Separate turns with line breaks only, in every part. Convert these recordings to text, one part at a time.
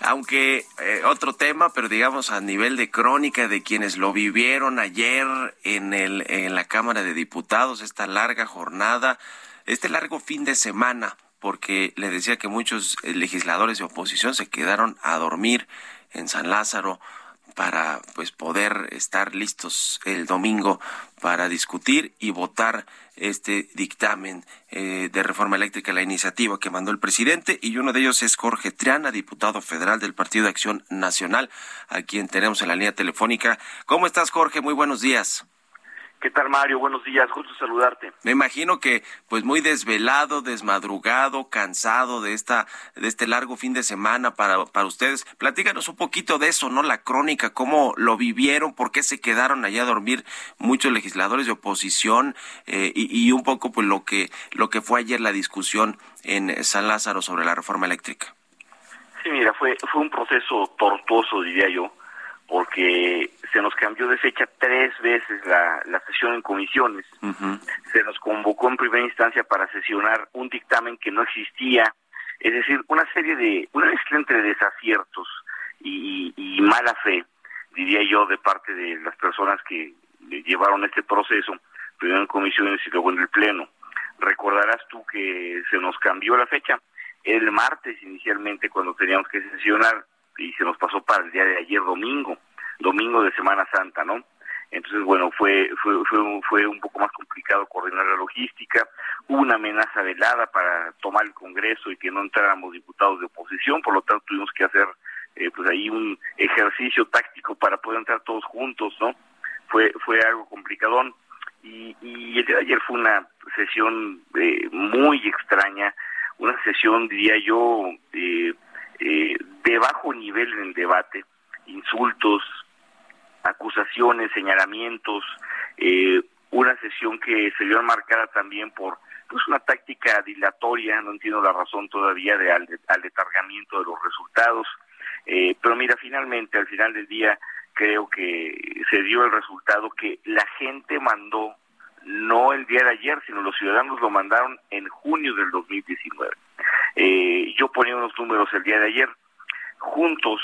Aunque eh, otro tema, pero digamos a nivel de crónica de quienes lo vivieron ayer en, el, en la Cámara de Diputados, esta larga jornada, este largo fin de semana, porque le decía que muchos eh, legisladores de oposición se quedaron a dormir en San Lázaro para pues poder estar listos el domingo para discutir y votar este dictamen eh, de reforma eléctrica, la iniciativa que mandó el presidente, y uno de ellos es Jorge Triana, diputado federal del Partido de Acción Nacional, a quien tenemos en la línea telefónica. ¿Cómo estás, Jorge? Muy buenos días.
¿Qué tal, Mario? Buenos días, gusto saludarte.
Me imagino que pues muy desvelado, desmadrugado, cansado de esta de este largo fin de semana para para ustedes. Platícanos un poquito de eso, ¿no? La crónica, cómo lo vivieron, por qué se quedaron allá a dormir muchos legisladores de oposición eh, y, y un poco pues lo que lo que fue ayer la discusión en San Lázaro sobre la reforma eléctrica.
Sí, mira, fue fue un proceso tortuoso, diría yo porque se nos cambió de fecha tres veces la, la sesión en comisiones. Se nos convocó en primera instancia para sesionar un dictamen que no existía, es decir, una serie de, una mezcla entre desaciertos y, y, mala fe, diría yo, de parte de las personas que llevaron este proceso, primero en comisiones y luego en el Pleno. Recordarás tú que se nos cambió la fecha el martes inicialmente cuando teníamos que sesionar y se nos pasó para el día de ayer domingo, domingo de Semana Santa, ¿no? Entonces, bueno, fue, fue, fue, fue un poco más complicado coordinar la logística, hubo una amenaza velada para tomar el Congreso y que no entráramos diputados de oposición, por lo tanto tuvimos que hacer eh, pues ahí un ejercicio táctico para poder entrar todos juntos, ¿no? Fue, fue algo complicadón y, y el de ayer fue una sesión eh, muy extraña, una sesión, diría yo, eh, eh, de bajo nivel en el debate, insultos, acusaciones, señalamientos, eh, una sesión que se vio marcada también por pues una táctica dilatoria, no entiendo la razón todavía de al, detargamiento de los resultados, eh, pero mira, finalmente al final del día creo que se dio el resultado que la gente mandó no el día de ayer, sino los ciudadanos lo mandaron en junio del 2019. Eh, yo ponía unos números el día de ayer. Juntos,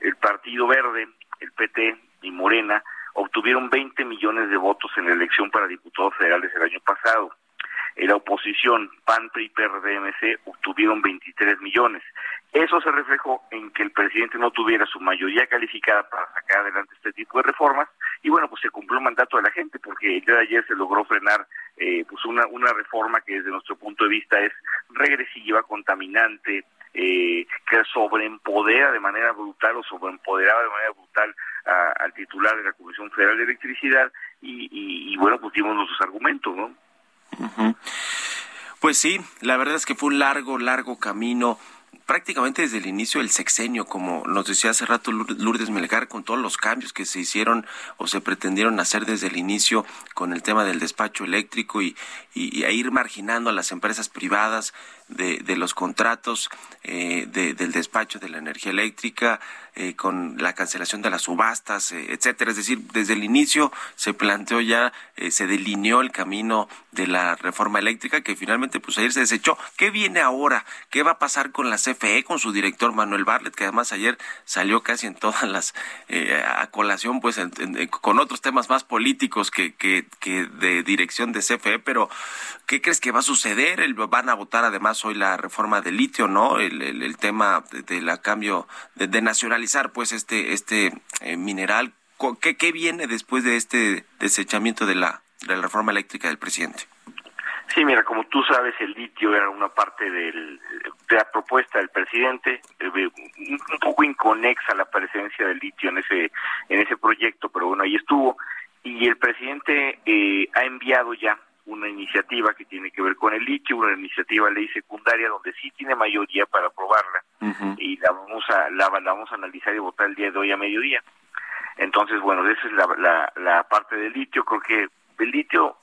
el Partido Verde, el PT y Morena obtuvieron 20 millones de votos en la elección para diputados federales el año pasado. En la oposición, PAN, PRI, PRD, MC, obtuvieron 23 millones. Eso se reflejó en que el presidente no tuviera su mayoría calificada para sacar adelante este tipo de reformas y bueno, pues se cumplió el mandato de la gente porque el día de ayer se logró frenar eh, pues una, una reforma que desde nuestro punto de vista es regresiva, contaminante, eh, que sobreempodera de manera brutal o sobreempoderaba de manera brutal al titular de la Comisión Federal de Electricidad y bueno, pues dimos nuestros argumentos, ¿no?
Pues sí, la verdad es que fue un largo, largo camino prácticamente desde el inicio del sexenio, como nos decía hace rato Lourdes Melgar, con todos los cambios que se hicieron o se pretendieron hacer desde el inicio con el tema del despacho eléctrico y, y, ir marginando a las empresas privadas de, de los contratos eh, del despacho de la energía eléctrica, eh, con la cancelación de las subastas, eh, etcétera. Es decir, desde el inicio se planteó ya, eh, se delineó el camino de la reforma eléctrica que finalmente pues ayer se desechó. ¿Qué viene ahora? ¿Qué va a pasar con la CFE, con su director Manuel Barlet, que además ayer salió casi en todas las a colación, pues con otros temas más políticos que, que, de dirección de CFE, pero ¿qué crees que va a suceder? van a votar además hoy la reforma del litio, ¿no? El, el, tema de, la cambio de, de nacional pues este este eh, mineral. ¿Qué, ¿Qué viene después de este desechamiento de la, de la reforma eléctrica del presidente?
Sí, mira, como tú sabes, el litio era una parte del, de la propuesta del presidente, eh, un poco inconexa la presencia del litio en ese en ese proyecto, pero bueno, ahí estuvo. y el presidente eh, ha enviado ya iniciativa que tiene que ver con el litio, una iniciativa ley secundaria donde sí tiene mayoría para aprobarla y la vamos a la, vamos a analizar y votar el día de hoy a mediodía. Entonces, bueno, esa es la, la, la parte del litio. Creo que el litio,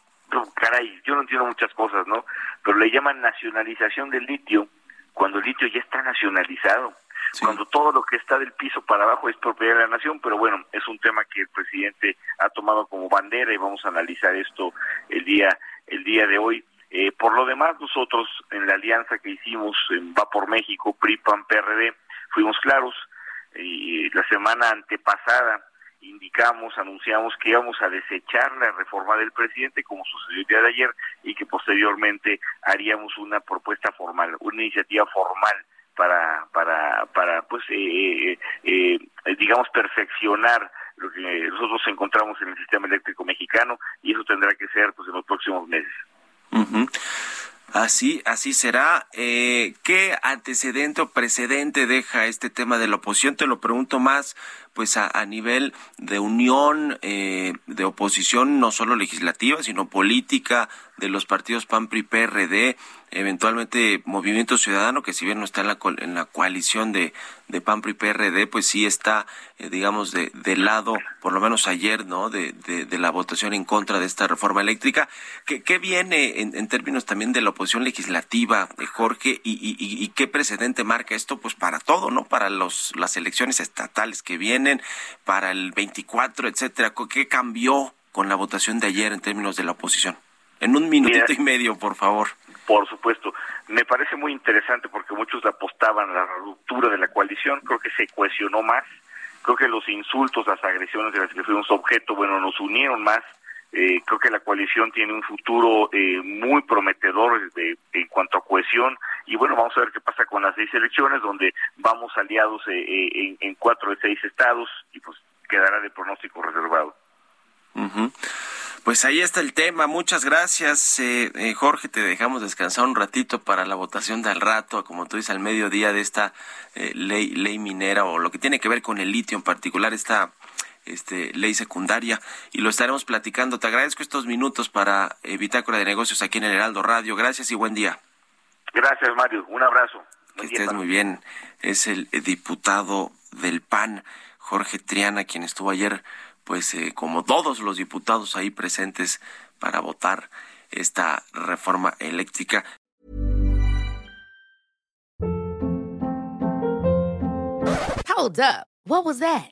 caray, yo no entiendo muchas cosas, ¿no? Pero le llaman nacionalización del litio cuando el litio ya está nacionalizado. Cuando todo lo que está del piso para abajo es propiedad de la nación, pero bueno, es un tema que el presidente ha tomado como bandera y vamos a analizar esto el día el día de hoy. Eh, por lo demás, nosotros en la alianza que hicimos en Va por México, PRI, PAN, PRD, fuimos claros y la semana antepasada indicamos, anunciamos que íbamos a desechar la reforma del presidente, como sucedió el día de ayer, y que posteriormente haríamos una propuesta formal, una iniciativa formal para, para, para pues, eh, eh, eh, digamos, perfeccionar lo que nosotros encontramos en el sistema eléctrico mexicano y eso tendrá que ser meses.
Así, así será. Eh, ¿Qué antecedente o precedente deja este tema de la oposición? Te lo pregunto más, pues a, a nivel de unión eh, de oposición, no solo legislativa, sino política de los partidos PAN, PRI, PRD eventualmente Movimiento Ciudadano, que si bien no está en la, en la coalición de, de PAN y PRD, pues sí está, eh, digamos, de, de lado, por lo menos ayer, ¿no? De, de, la votación en contra de esta reforma eléctrica. ¿Qué, viene en, en, términos también de la oposición legislativa, eh, Jorge? Y, y, y, qué precedente marca esto? Pues para todo, ¿no? Para los, las elecciones estatales que vienen, para el 24, etcétera. ¿Qué cambió con la votación de ayer en términos de la oposición? En un minutito y medio, por favor.
Por supuesto, me parece muy interesante porque muchos apostaban a la ruptura de la coalición, creo que se cohesionó más, creo que los insultos, las agresiones de las que fuimos objeto, bueno, nos unieron más, eh, creo que la coalición tiene un futuro eh, muy prometedor de, en cuanto a cohesión. Y bueno, vamos a ver qué pasa con las seis elecciones donde vamos aliados eh, en, en, cuatro de seis estados y pues quedará de pronóstico reservado.
Pues ahí está el tema. Muchas gracias, eh, eh, Jorge. Te dejamos descansar un ratito para la votación del rato, como tú dices, al mediodía de esta eh, ley, ley minera o lo que tiene que ver con el litio en particular, esta este, ley secundaria. Y lo estaremos platicando. Te agradezco estos minutos para Bitácora de Negocios aquí en el Heraldo Radio. Gracias y buen día.
Gracias, Mario. Un abrazo.
que estés muy bien. Es el diputado del PAN, Jorge Triana, quien estuvo ayer pues eh, como todos los diputados ahí presentes para votar esta reforma eléctrica.
Hold up. What was that?